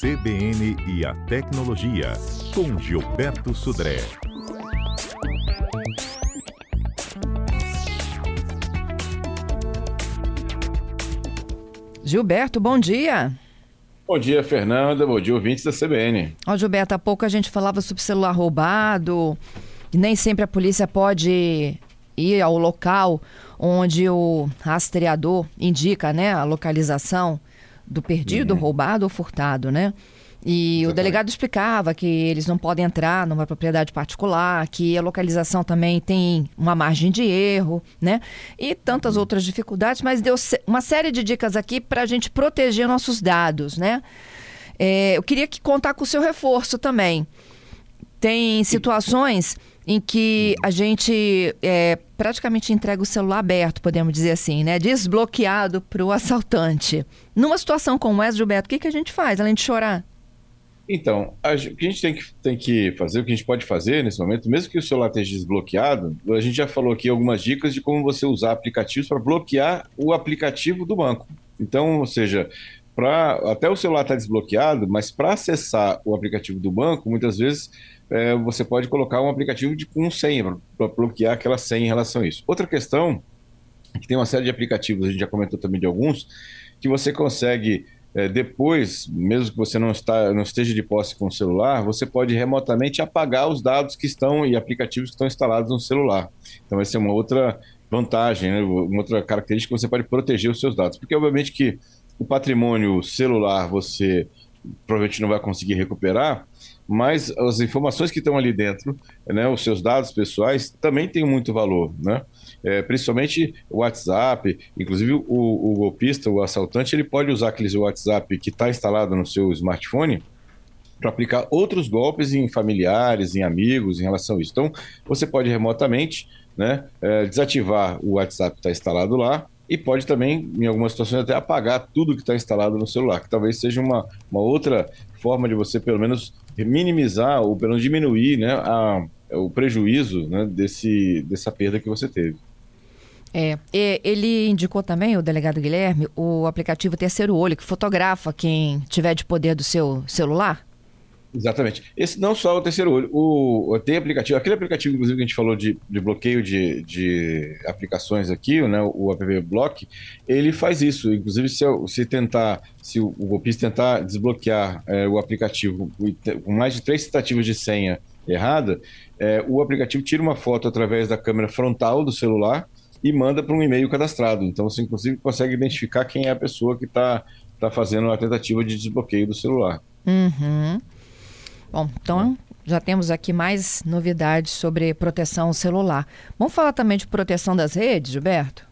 CBN e a Tecnologia, com Gilberto Sudré. Gilberto, bom dia. Bom dia, Fernanda. Bom dia, ouvintes da CBN. Ó, Gilberto, há pouco a gente falava sobre celular roubado. E nem sempre a polícia pode ir ao local onde o rastreador indica né, a localização do perdido, uhum. roubado ou furtado, né? E Exatamente. o delegado explicava que eles não podem entrar numa propriedade particular, que a localização também tem uma margem de erro, né? E tantas uhum. outras dificuldades, mas deu uma série de dicas aqui para a gente proteger nossos dados, né? É, eu queria que contar com o seu reforço também. Tem situações em que a gente é, praticamente entrega o celular aberto, podemos dizer assim, né? Desbloqueado para o assaltante. Numa situação como essa, Gilberto, o que, que a gente faz, além de chorar? Então, a, o que a gente tem que, tem que fazer, o que a gente pode fazer nesse momento, mesmo que o celular esteja desbloqueado, a gente já falou aqui algumas dicas de como você usar aplicativos para bloquear o aplicativo do banco. Então, ou seja, pra, até o celular está desbloqueado, mas para acessar o aplicativo do banco, muitas vezes é, você pode colocar um aplicativo de, com senha, para bloquear aquela senha em relação a isso. Outra questão, que tem uma série de aplicativos, a gente já comentou também de alguns, que você consegue é, depois, mesmo que você não, está, não esteja de posse com o celular, você pode remotamente apagar os dados que estão e aplicativos que estão instalados no celular. Então, essa é uma outra vantagem, né? uma outra característica que você pode proteger os seus dados. Porque, obviamente, que o patrimônio celular você provavelmente não vai conseguir recuperar, mas as informações que estão ali dentro, né, os seus dados pessoais, também têm muito valor, né? É, principalmente o WhatsApp, inclusive o, o, golpista, o assaltante, ele pode usar aquele WhatsApp que está instalado no seu smartphone para aplicar outros golpes em familiares, em amigos, em relação a isso. Então, você pode remotamente né, é, desativar o WhatsApp que está instalado lá, e pode também, em algumas situações, até apagar tudo que está instalado no celular, que talvez seja uma, uma outra forma de você, pelo menos, minimizar ou pelo menos diminuir né, a, o prejuízo né, desse, dessa perda que você teve. É, ele indicou também, o delegado Guilherme, o aplicativo Terceiro Olho, que fotografa quem tiver de poder do seu celular. Exatamente. Esse não só o terceiro olho, o, tem aplicativo, aquele aplicativo, inclusive, que a gente falou de, de bloqueio de, de aplicações aqui, né, o app Block, ele faz isso. Inclusive, se, se tentar, se o, o golpista tentar desbloquear é, o aplicativo com mais de três tentativas de senha errada, é, o aplicativo tira uma foto através da câmera frontal do celular e manda para um e-mail cadastrado. Então, você, inclusive, consegue identificar quem é a pessoa que está tá fazendo a tentativa de desbloqueio do celular. Uhum. Bom, então já temos aqui mais novidades sobre proteção celular. Vamos falar também de proteção das redes, Gilberto?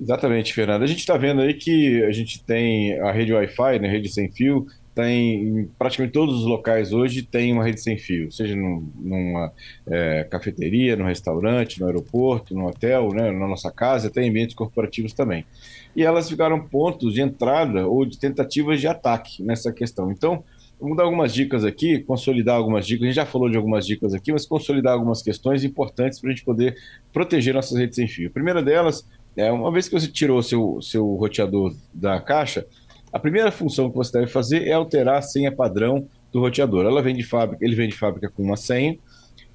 Exatamente, Fernanda. A gente está vendo aí que a gente tem a rede Wi-Fi, né, rede sem fio, tem em praticamente todos os locais hoje tem uma rede sem fio, seja num, numa é, cafeteria, num restaurante, no aeroporto, no hotel, né, na nossa casa, até em ambientes corporativos também. E elas ficaram pontos de entrada ou de tentativas de ataque nessa questão. Então, Vamos dar algumas dicas aqui, consolidar algumas dicas. A gente já falou de algumas dicas aqui, mas consolidar algumas questões importantes para a gente poder proteger nossas redes sem fio. A primeira delas é, uma vez que você tirou seu, seu roteador da caixa, a primeira função que você deve fazer é alterar a senha padrão do roteador. Ela vem de fábrica, ele vem de fábrica com uma senha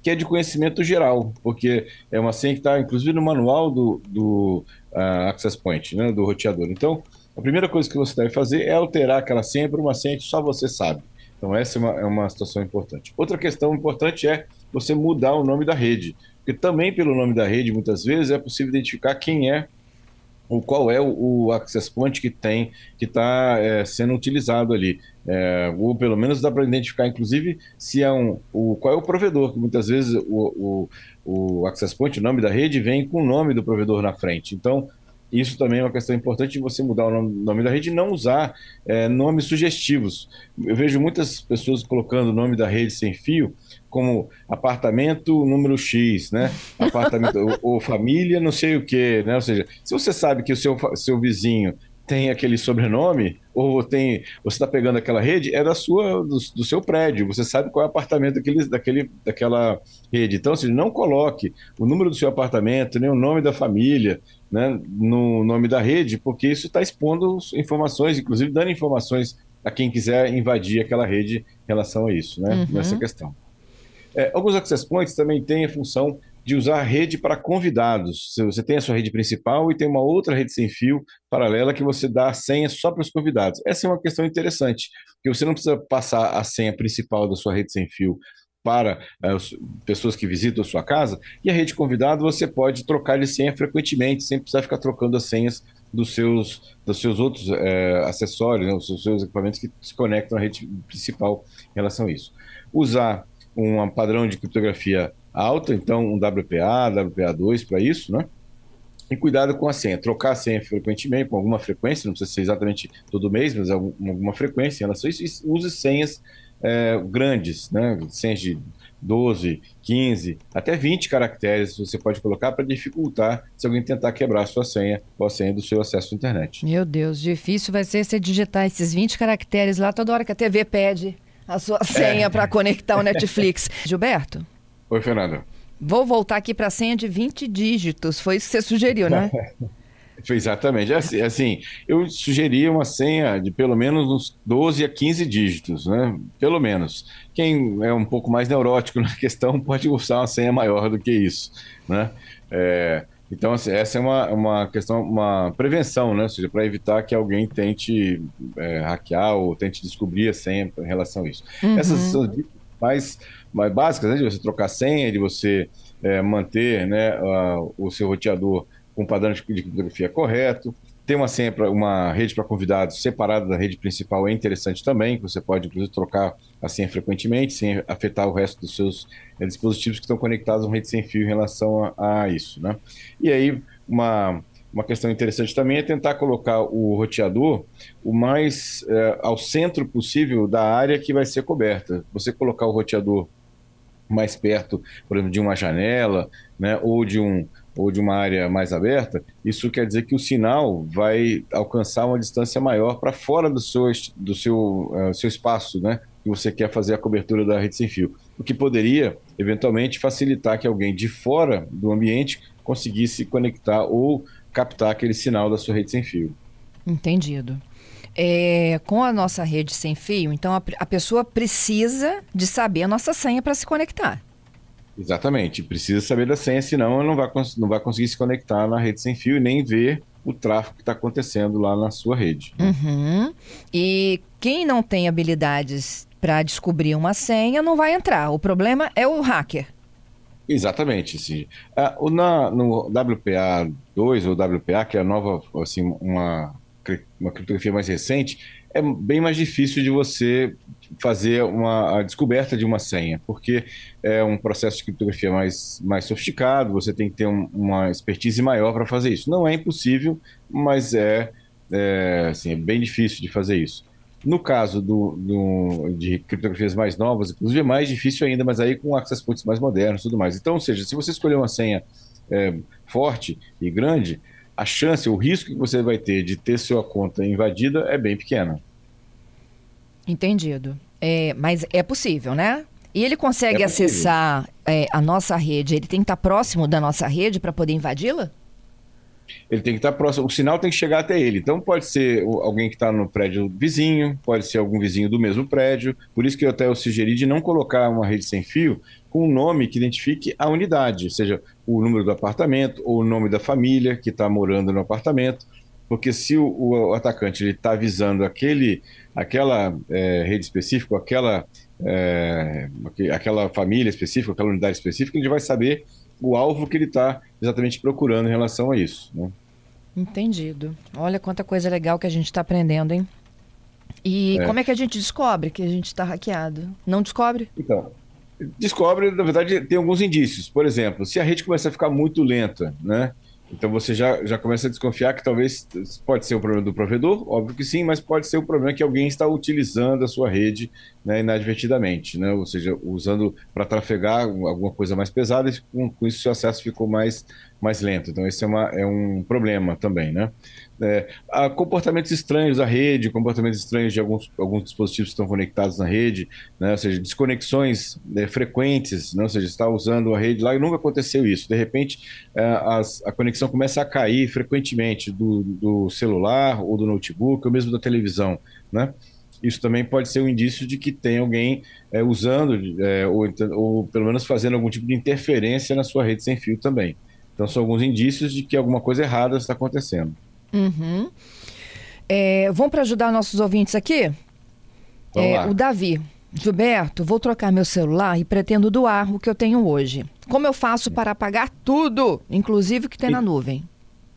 que é de conhecimento geral, porque é uma senha que está inclusive no manual do, do uh, Access Point, né, do roteador. Então, a primeira coisa que você deve fazer é alterar aquela senha para uma senha que só você sabe. Então, essa é uma, é uma situação importante. Outra questão importante é você mudar o nome da rede, porque também pelo nome da rede, muitas vezes, é possível identificar quem é ou qual é o, o access point que tem, que está é, sendo utilizado ali. É, ou pelo menos dá para identificar, inclusive, se é um, o, qual é o provedor, que muitas vezes o, o, o access point, o nome da rede, vem com o nome do provedor na frente. Então, isso também é uma questão importante de você mudar o nome, nome da rede e não usar é, nomes sugestivos. Eu vejo muitas pessoas colocando o nome da rede sem fio como apartamento número X, né? Apartamento ou, ou, família não sei o quê, né? Ou seja, se você sabe que o seu, seu vizinho tem aquele sobrenome, ou tem você está pegando aquela rede, é da sua do, do, seu prédio, você sabe qual é o apartamento daquele, daquele, daquela rede. Então, assim, não coloque o número do seu apartamento, nem o nome da família né, no nome da rede, porque isso está expondo informações, inclusive dando informações a quem quiser invadir aquela rede em relação a isso, né? Uhum. Nessa questão. É, alguns access points também têm a função de usar a rede para convidados. Você tem a sua rede principal e tem uma outra rede sem fio paralela que você dá a senha só para os convidados. Essa é uma questão interessante, porque você não precisa passar a senha principal da sua rede sem fio para as pessoas que visitam a sua casa, e a rede convidado você pode trocar de senha frequentemente, sem precisar ficar trocando as senhas dos seus, dos seus outros é, acessórios, né, os seus equipamentos que se conectam à rede principal em relação a isso. Usar um padrão de criptografia alta, então um WPA, WPA2 para isso, né? E cuidado com a senha, trocar a senha frequentemente, com alguma frequência, não precisa ser exatamente todo mês, mas alguma frequência em relação a isso, use senhas é, grandes, né? senhas de 12, 15, até 20 caracteres você pede colocar para dificultar se alguém tentar quebrar a sua senha ou a senha do seu acesso à internet. Meu Deus, difícil vai ser você digitar esses 20 caracteres lá toda hora que a TV pede a sua senha é. para conectar o Netflix. Gilberto? Oi, Fernanda. Vou voltar aqui para a senha de 20 dígitos. Foi isso que você sugeriu, né? Exatamente. Assim, assim, eu sugeria uma senha de pelo menos uns 12 a 15 dígitos, né? Pelo menos. Quem é um pouco mais neurótico na questão pode usar uma senha maior do que isso, né? É, então, assim, essa é uma, uma questão, uma prevenção, né? Ou seja, para evitar que alguém tente é, hackear ou tente descobrir a senha em relação a isso. Uhum. Essas são mais, mais básicas, né? De você trocar senha, de você é, manter né, o seu roteador com padrão de criptografia correto. Ter uma para uma rede para convidados separada da rede principal é interessante também, você pode inclusive trocar a senha frequentemente, sem afetar o resto dos seus é, dispositivos que estão conectados a rede sem fio em relação a, a isso, né? E aí uma uma questão interessante também é tentar colocar o roteador o mais é, ao centro possível da área que vai ser coberta. Você colocar o roteador mais perto, por exemplo, de uma janela, né, ou de um, ou de uma área mais aberta, isso quer dizer que o sinal vai alcançar uma distância maior para fora do seu, do seu, uh, seu espaço, né? Que você quer fazer a cobertura da rede sem fio. O que poderia, eventualmente, facilitar que alguém de fora do ambiente conseguisse conectar ou captar aquele sinal da sua rede sem fio. Entendido. É, com a nossa rede sem fio, então a, a pessoa precisa de saber a nossa senha para se conectar. Exatamente, precisa saber da senha, senão não vai, não vai conseguir se conectar na rede sem fio e nem ver o tráfego que está acontecendo lá na sua rede. Uhum. E quem não tem habilidades para descobrir uma senha não vai entrar. O problema é o hacker. Exatamente, sim. Ah, na, no WPA 2 ou WPA, que é a nova, assim, uma, uma criptografia mais recente, é bem mais difícil de você fazer uma, a descoberta de uma senha, porque é um processo de criptografia mais, mais sofisticado, você tem que ter um, uma expertise maior para fazer isso. Não é impossível, mas é, é, assim, é bem difícil de fazer isso. No caso do, do, de criptografias mais novas, inclusive é mais difícil ainda, mas aí com access points mais modernos e tudo mais. Então, ou seja, se você escolher uma senha é, forte e grande, a chance, o risco que você vai ter de ter sua conta invadida é bem pequena. Entendido. É, mas é possível, né? E ele consegue é acessar é, a nossa rede? Ele tem que estar próximo da nossa rede para poder invadi-la? Ele tem que estar próximo, o sinal tem que chegar até ele. Então pode ser alguém que está no prédio vizinho, pode ser algum vizinho do mesmo prédio. Por isso que eu até eu sugeri de não colocar uma rede sem fio com um nome que identifique a unidade, seja o número do apartamento ou o nome da família que está morando no apartamento. Porque se o, o atacante está avisando aquele, aquela é, rede específica, aquela, é, aquela família específica, aquela unidade específica, ele vai saber o alvo que ele está exatamente procurando em relação a isso. Né? Entendido. Olha quanta coisa legal que a gente está aprendendo, hein? E é. como é que a gente descobre que a gente está hackeado? Não descobre? Então, descobre, na verdade, tem alguns indícios. Por exemplo, se a rede começa a ficar muito lenta, né? Então você já, já começa a desconfiar que talvez pode ser o problema do provedor, óbvio que sim, mas pode ser o problema que alguém está utilizando a sua rede né, inadvertidamente, né? ou seja, usando para trafegar alguma coisa mais pesada e com, com isso seu acesso ficou mais, mais lento. Então esse é, uma, é um problema também. Né? É, há comportamentos estranhos da rede, comportamentos estranhos de alguns, alguns dispositivos que estão conectados na rede, né? ou seja, desconexões né, frequentes, né? ou seja, está usando a rede lá e nunca aconteceu isso. De repente, é, as, a conexão começa a cair frequentemente do, do celular ou do notebook ou mesmo da televisão. Né? isso também pode ser um indício de que tem alguém é, usando, é, ou, ou pelo menos fazendo algum tipo de interferência na sua rede sem fio também. Então, são alguns indícios de que alguma coisa errada está acontecendo. Uhum. É, vamos para ajudar nossos ouvintes aqui? É, o Davi. Gilberto, vou trocar meu celular e pretendo doar o que eu tenho hoje. Como eu faço para apagar tudo, inclusive o que tem e... na nuvem?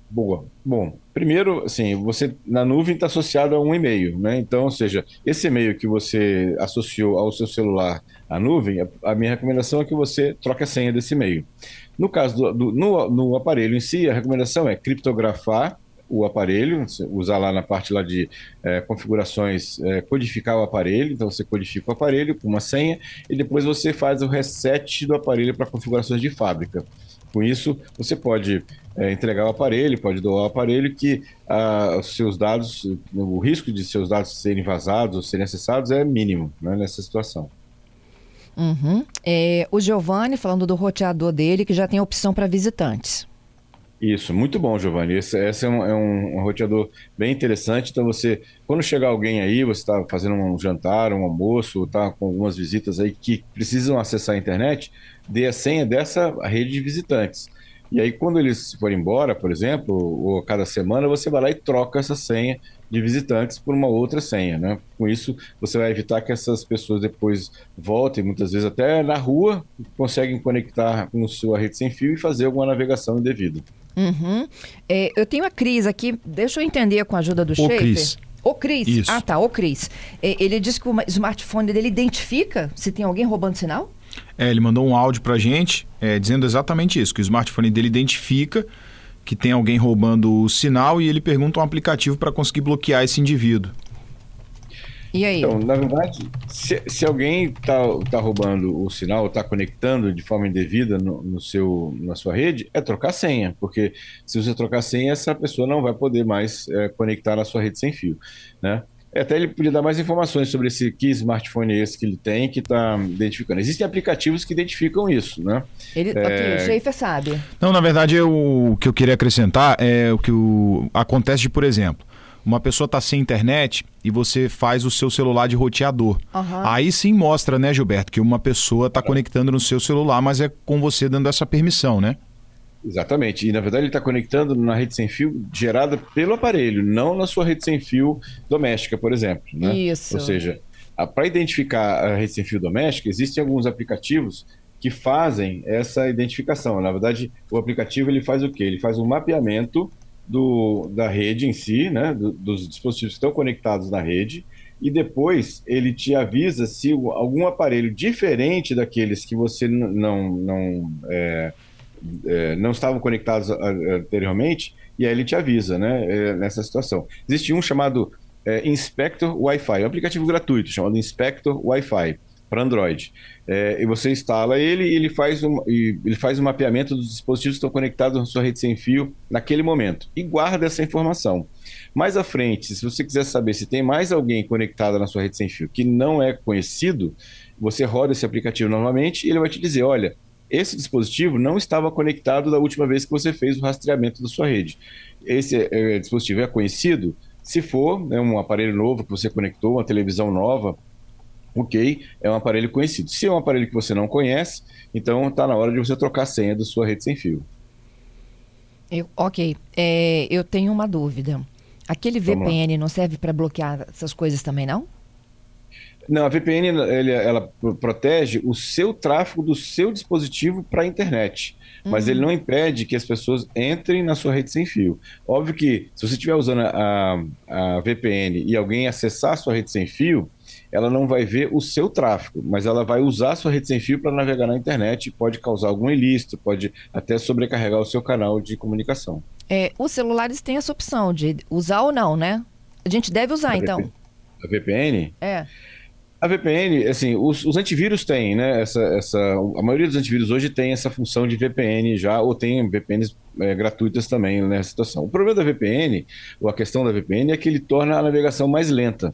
Boa. Bom, primeiro, assim, você na nuvem está associado a um e-mail, né? Então, ou seja, esse e-mail que você associou ao seu celular à nuvem, a minha recomendação é que você troque a senha desse e-mail. No caso do, do no, no aparelho em si, a recomendação é criptografar o aparelho, usar lá na parte lá de é, configurações, é, codificar o aparelho, então você codifica o aparelho com uma senha e depois você faz o reset do aparelho para configurações de fábrica. Com isso, você pode é, entregar o aparelho, pode doar o aparelho, que ah, os seus dados, o risco de seus dados serem vazados ou serem acessados é mínimo né, nessa situação. Uhum. É, o Giovanni falando do roteador dele, que já tem opção para visitantes. Isso, muito bom, Giovanni. Esse, esse é, um, é um, roteador bem interessante. Então, você, quando chegar alguém aí, você está fazendo um jantar, um almoço, está com algumas visitas aí que precisam acessar a internet, dê a senha dessa rede de visitantes. E aí, quando eles forem embora, por exemplo, ou cada semana, você vai lá e troca essa senha de visitantes por uma outra senha, né? Com isso, você vai evitar que essas pessoas depois voltem, muitas vezes até na rua, conseguem conectar com sua rede sem fio e fazer alguma navegação indevida. Uhum. É, eu tenho a Cris aqui, deixa eu entender com a ajuda do Schaefer. Cris. O Cris. Isso. Ah, tá, o Cris. É, ele disse que o smartphone dele identifica se tem alguém roubando sinal? É, ele mandou um áudio pra gente é, dizendo exatamente isso, que o smartphone dele identifica que tem alguém roubando o sinal e ele pergunta um aplicativo para conseguir bloquear esse indivíduo. E aí? Então, na verdade, se, se alguém está tá roubando o sinal, está conectando de forma indevida no, no, seu, na sua rede, é trocar senha, porque se você trocar senha, essa pessoa não vai poder mais é, conectar na sua rede sem fio, né? É, até ele podia dar mais informações sobre esse que smartphone é esse que ele tem, que está identificando. Existem aplicativos que identificam isso, né? Ele, é... Ok, o Schaefer sabe. Não, na verdade, eu, o que eu queria acrescentar é o que o, acontece de, por exemplo, uma pessoa está sem internet e você faz o seu celular de roteador. Uhum. Aí sim mostra, né, Gilberto, que uma pessoa está conectando no seu celular, mas é com você dando essa permissão, né? Exatamente. E na verdade ele está conectando na rede sem fio gerada pelo aparelho, não na sua rede sem fio doméstica, por exemplo. Né? Isso. Ou seja, para identificar a rede sem fio doméstica, existem alguns aplicativos que fazem essa identificação. Na verdade, o aplicativo ele faz o quê? Ele faz um mapeamento do, da rede em si, né, do, dos dispositivos que estão conectados na rede, e depois ele te avisa se algum aparelho diferente daqueles que você não, não, é, é, não estavam conectados anteriormente, e aí ele te avisa né, é, nessa situação. Existe um chamado é, Inspector Wi-Fi, um aplicativo gratuito chamado Inspector Wi-Fi para Android. É, e você instala ele e ele faz, um, ele faz um mapeamento dos dispositivos que estão conectados na sua rede sem fio naquele momento e guarda essa informação. Mais à frente, se você quiser saber se tem mais alguém conectado na sua rede sem fio que não é conhecido, você roda esse aplicativo novamente e ele vai te dizer: olha, esse dispositivo não estava conectado da última vez que você fez o rastreamento da sua rede. Esse é, dispositivo é conhecido? Se for né, um aparelho novo que você conectou, uma televisão nova, ok, é um aparelho conhecido. Se é um aparelho que você não conhece, então está na hora de você trocar a senha da sua rede sem fio. Eu, ok, é, eu tenho uma dúvida. Aquele VPN não serve para bloquear essas coisas também, não? Não, a VPN ele, ela protege o seu tráfego do seu dispositivo para a internet, uhum. mas ele uhum. não impede que as pessoas entrem na sua rede sem fio. Óbvio que se você estiver usando a, a VPN e alguém acessar a sua rede sem fio, ela não vai ver o seu tráfego, mas ela vai usar a sua rede sem fio para navegar na internet e pode causar algum ilícito, pode até sobrecarregar o seu canal de comunicação. É, os celulares têm essa opção de usar ou não, né? A gente deve usar, a então. A VPN? É. A VPN, assim, os, os, antivírus têm, né? Essa, essa, a maioria dos antivírus hoje tem essa função de VPN já, ou tem VPNs é, gratuitas também nessa situação. O problema da VPN, ou a questão da VPN, é que ele torna a navegação mais lenta.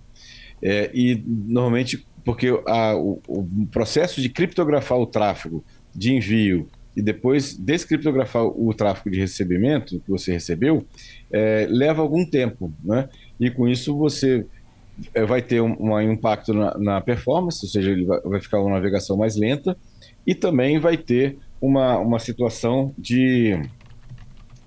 É, e normalmente, porque a, o, o, processo de criptografar o tráfego de envio e depois descriptografar o tráfego de recebimento que você recebeu é, leva algum tempo, né? E com isso você vai ter um, um impacto na, na, performance, ou seja, ele vai, vai, ficar uma navegação mais lenta, e também vai ter uma, uma situação de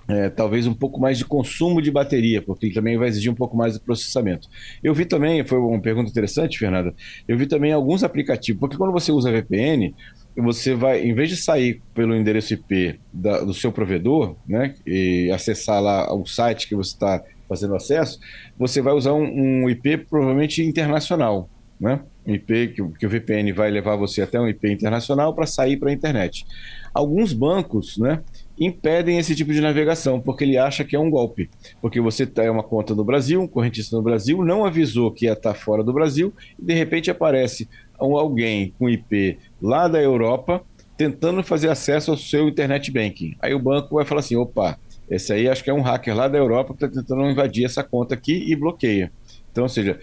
é, talvez um pouco mais de consumo de bateria, porque ele também vai exigir um pouco mais de processamento. Eu vi também, foi uma pergunta interessante, Fernanda, eu vi também alguns aplicativos, porque quando você usa VPN, você vai, em vez de sair pelo endereço IP da, do seu provedor, né, e acessar lá o site que você está fazendo acesso, você vai usar um, um IP provavelmente internacional, né? Um IP que, que, o VPN vai levar você até um IP internacional para sair para a internet. Alguns bancos, né, impedem esse tipo de navegação, porque ele acha que é um golpe. Porque você tem uma conta no Brasil, um correntista no Brasil, não avisou que ia estar fora do Brasil, e de repente aparece um, alguém com IP lá da Europa tentando fazer acesso ao seu internet banking. Aí o banco vai falar assim: opa, esse aí acho que é um hacker lá da Europa que está tentando invadir essa conta aqui e bloqueia. Então, ou seja,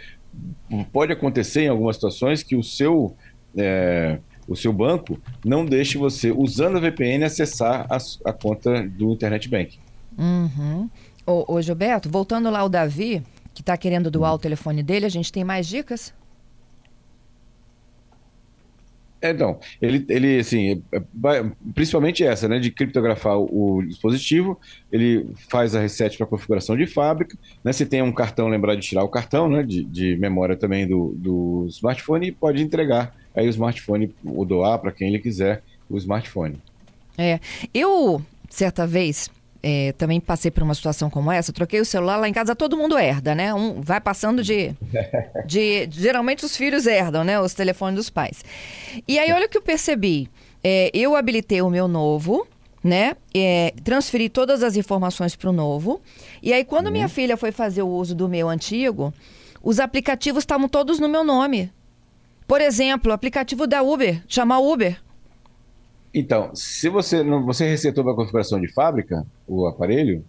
pode acontecer em algumas situações que o seu. É, o seu banco não deixe você, usando a VPN, acessar a, a conta do Internet Bank. Uhum. Ô, ô, Gilberto, voltando lá ao Davi, que está querendo doar o telefone dele, a gente tem mais dicas? É, então, ele, ele assim, é, principalmente essa, né, de criptografar o dispositivo, ele faz a reset para configuração de fábrica, né, se tem um cartão, lembrar de tirar o cartão, né, de, de memória também do, do smartphone e pode entregar aí o smartphone, ou doar para quem ele quiser o smartphone. É, eu, certa vez, é, também passei por uma situação como essa, troquei o celular lá em casa, todo mundo herda, né? Um vai passando de, de, geralmente os filhos herdam, né? Os telefones dos pais. E aí olha o que eu percebi. É, eu habilitei o meu novo, né? É, transferi todas as informações para o novo. E aí quando uhum. minha filha foi fazer o uso do meu antigo, os aplicativos estavam todos no meu nome. Por exemplo, o aplicativo da Uber, chamar Uber. Então, se você não você resetou para configuração de fábrica o aparelho,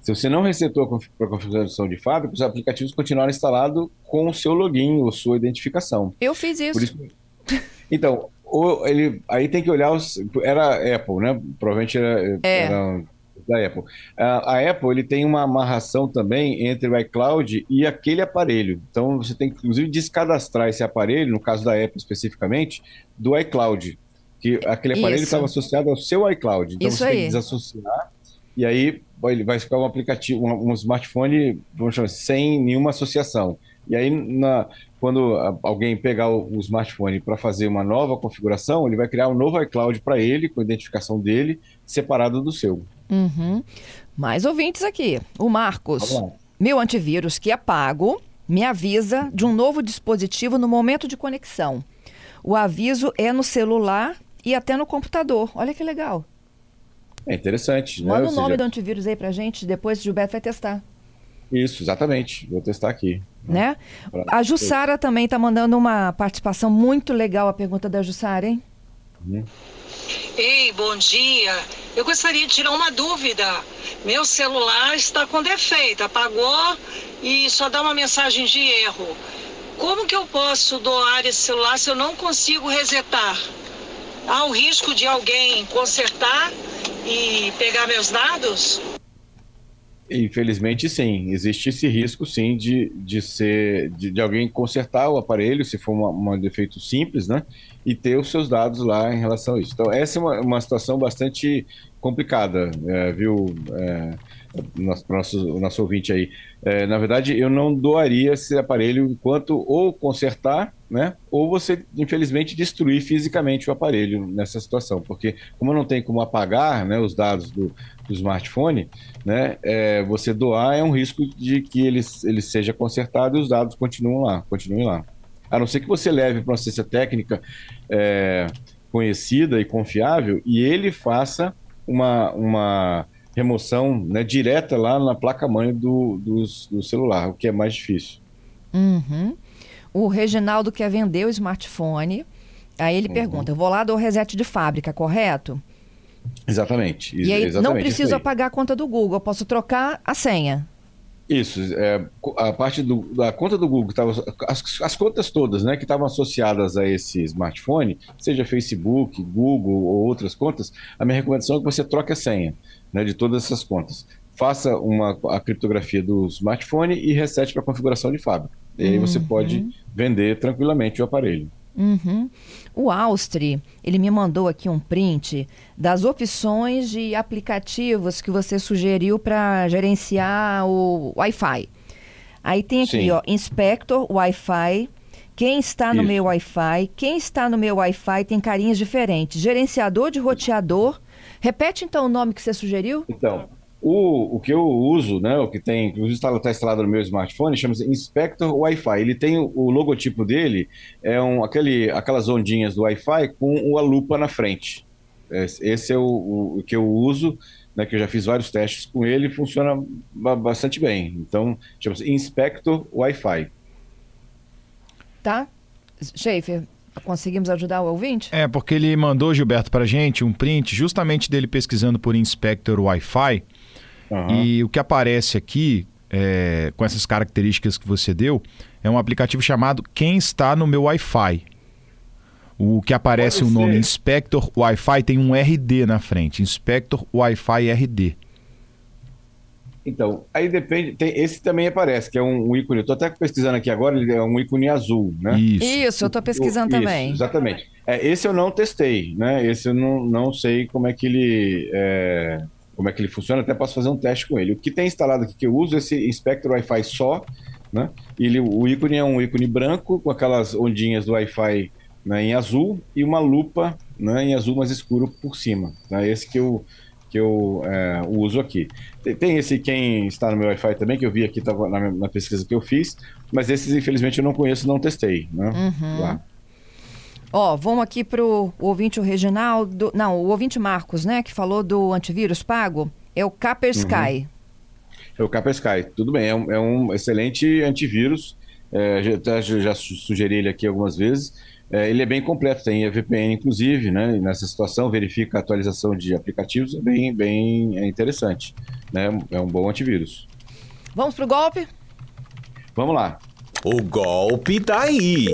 se você não resetou para configuração de fábrica, os aplicativos continuaram instalados com o seu login ou sua identificação. Eu fiz isso. isso... Então, ele, aí tem que olhar os. Era Apple, né? Provavelmente era, é. era da Apple. A, a, Apple ele tem uma amarração também entre o iCloud e aquele aparelho. Então você tem que, inclusive, descadastrar esse aparelho, no caso da Apple especificamente, do iCloud que aquele aparelho estava associado ao seu iCloud. Então Isso você aí. tem que desassociar e aí ele vai ficar um aplicativo, um, um smartphone, vamos chamar, sem nenhuma associação. E aí, na, quando alguém pegar o, o smartphone para fazer uma nova configuração, ele vai criar um novo iCloud para ele, com a identificação dele, separado do seu. Uhum. Mais ouvintes aqui. O Marcos. Meu antivírus, que é pago, me avisa de um novo dispositivo no momento de conexão. O aviso é no celular e até no computador. Olha que legal. É interessante. Né? Manda o nome seja... do antivírus aí pra gente, depois o Gilberto vai testar. Isso, exatamente. Vou testar aqui. Né? A Jussara também está mandando uma participação muito legal, a pergunta da Jussara, hein? Uhum. Ei, bom dia. Eu gostaria de tirar uma dúvida. Meu celular está com defeito, apagou e só dá uma mensagem de erro. Como que eu posso doar esse celular se eu não consigo resetar? Há o risco de alguém consertar e pegar meus dados? Infelizmente, sim. Existe esse risco, sim, de, de ser de, de alguém consertar o aparelho, se for um defeito simples, né? E ter os seus dados lá em relação a isso. Então, essa é uma, uma situação bastante complicada, é, viu? É, nosso, nosso, nosso ouvinte aí. É, na verdade, eu não doaria esse aparelho enquanto ou consertar, né? Ou você, infelizmente, destruir fisicamente o aparelho nessa situação. Porque, como não tem como apagar né, os dados do, do smartphone, né? É, você doar é um risco de que ele, ele seja consertado e os dados continuem lá, continuem lá. A não ser que você leve para uma assistência técnica é, conhecida e confiável e ele faça uma, uma remoção né, direta lá na placa-mãe do, do, do, celular, o que é mais difícil. Uhum. O Reginaldo quer vender o smartphone. Aí ele uhum. pergunta: eu vou lá do reset de fábrica, correto? Exatamente. E aí exatamente, não preciso apagar a conta do Google, eu posso trocar a senha. Isso, é, a parte do, da conta do Google, tava, as, as contas todas né, que estavam associadas a esse smartphone, seja Facebook, Google ou outras contas, a minha recomendação é que você troque a senha né, de todas essas contas. Faça uma, a criptografia do smartphone e resete para configuração de fábrica. E aí você pode vender tranquilamente o aparelho. Uhum. O Austri, ele me mandou aqui um print das opções de aplicativos que você sugeriu para gerenciar o Wi-Fi. Aí tem aqui, Sim. ó, Inspector Wi-Fi. Quem está no Isso. meu Wi-Fi? Quem está no meu Wi-Fi tem carinhas diferentes. Gerenciador de roteador. Repete então o nome que você sugeriu. Então, o, o que eu uso, né, o que tem, inclusive está tá instalado no meu smartphone, chama-se Inspector Wi-Fi. Ele tem o, o logotipo dele, é um, aquele, aquelas ondinhas do Wi-Fi com uma lupa na frente. Esse é o, o- o que eu uso, né, que eu já fiz vários testes com ele, funciona ba- bastante bem. Então, chama-se Inspector Wi-Fi. Tá? Schaefer, conseguimos ajudar o ouvinte? É, porque ele mandou, Gilberto, pra gente um print justamente dele pesquisando por Inspector Wi-Fi. Aham. E o que aparece aqui, é, com essas características que você deu, é um aplicativo chamado Quem Está no Meu Wi-Fi. O que aparece Pode o nome ser. Inspector Wi-Fi tem um RD na frente. Inspector Wi-Fi RD. Então, aí depende. Tem, esse também aparece, que é um, um ícone. Eu tô até pesquisando aqui agora, ele é um ícone azul, né? Isso. Isso, eu estou pesquisando Isso, também. Exatamente. É, esse eu não testei, né? Esse eu não, não sei como é que ele é, como é que ele funciona, até posso fazer um teste com ele. O que tem instalado aqui que eu uso é esse Inspector Wi-Fi só, né? Ele, o ícone é um ícone branco com aquelas ondinhas do Wi-Fi né, em azul e uma lupa né, em azul mais escuro por cima. Né? Esse que eu que eu é, uso aqui. Tem, esse quem está no meu Wi-Fi também, que eu vi aqui tava na, na pesquisa que eu fiz, mas esses infelizmente eu não conheço, não testei, né? Lá. Ó, vamos aqui pro ouvinte o Reginaldo. Não, o ouvinte Marcos, né? Que falou do antivírus pago. É o Caper Sky. É o Kaspersky, tudo bem, é um, é um excelente antivírus, é, já, até já, já su- sugeri ele aqui algumas vezes, É, ele é bem completo, tem a VPN inclusive, né, e nessa situação verifica a atualização de aplicativos, é bem, bem é interessante, né, é um bom antivírus. Vamos pro golpe? Vamos lá. O golpe tá aí.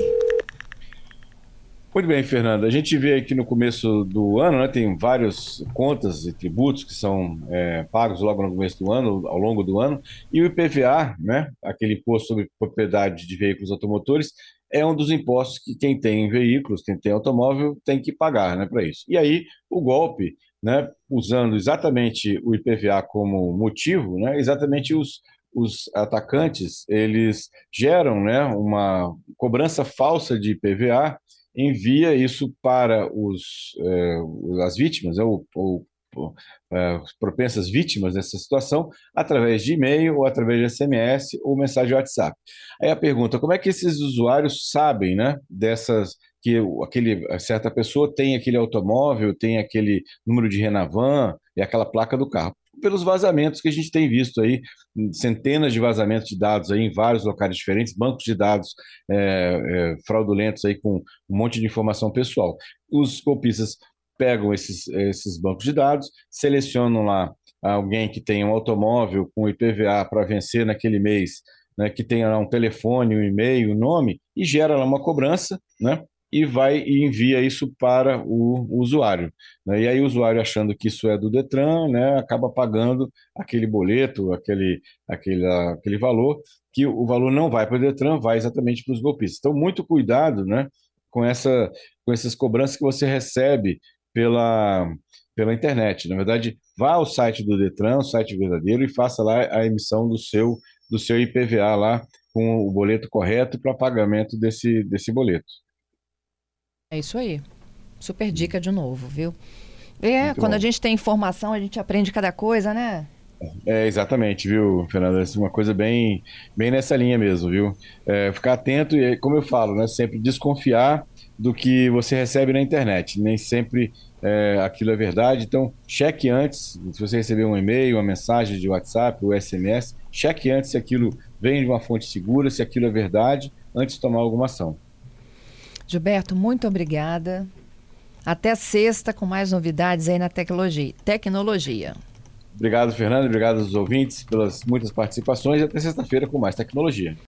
Muito bem, Fernanda. A gente vê aqui no começo do ano, né, tem várias contas e tributos que são é, pagos logo no começo do ano, ao longo do ano, e o IPVA, né, aquele imposto sobre propriedade de veículos automotores, é um dos impostos que quem tem veículos, quem tem automóvel, tem que pagar né, para isso. E aí, o golpe, né, usando exatamente o IPVA como motivo, né, exatamente os, os atacantes, eles geram né, uma cobrança falsa de IPVA envia isso para os, eh, as vítimas, né, ou, ou, eh, propensas vítimas dessa situação, através de e-mail, ou através de SMS, ou mensagem WhatsApp. Aí a pergunta, como é que esses usuários sabem né, dessas que aquele, certa pessoa tem aquele automóvel, tem aquele número de Renavan e aquela placa do carro? Pelos vazamentos que a gente tem visto aí, centenas de vazamentos de dados aí em vários locais diferentes, bancos de dados eh, eh, fraudulentos aí com um monte de informação pessoal. Os golpistas pegam esses, esses bancos de dados, selecionam lá alguém que tem um automóvel com IPVA para vencer naquele mês, né, que tenha lá um telefone, um e-mail, um nome, e gera lá uma cobrança, né, e vai e envia isso para o, usuário. né? E aí o usuário, achando que isso é do Detran, né, acaba pagando aquele boleto, aquele, aquele, aquele valor, que o valor não vai para o Detran, vai exatamente para os golpistas. Então, muito cuidado né, com, essa, com essas cobranças que você recebe pela, pela internet. Na verdade, vá ao site do Detran, o site verdadeiro, e faça lá a emissão do seu, do seu IPVA lá com o boleto correto para pagamento desse, desse boleto. É isso aí. Super dica de novo, viu? É, Muito quando bom. a gente tem informação, a gente aprende cada coisa, né? É, exatamente, viu, Fernanda? É uma coisa bem, bem nessa linha mesmo, viu? É, ficar atento e, como eu falo, né, sempre desconfiar do que você recebe na internet. Nem sempre é, aquilo é verdade. Então, cheque antes. Se você receber um e-mail, uma mensagem de WhatsApp ou SMS, cheque antes se aquilo vem de uma fonte segura, se aquilo é verdade, antes de tomar alguma ação. Gilberto, muito obrigada. Até sexta com mais novidades aí na tecnologia. tecnologia. Obrigado, Fernanda. Obrigado aos ouvintes pelas muitas participações e até sexta-feira com mais tecnologia.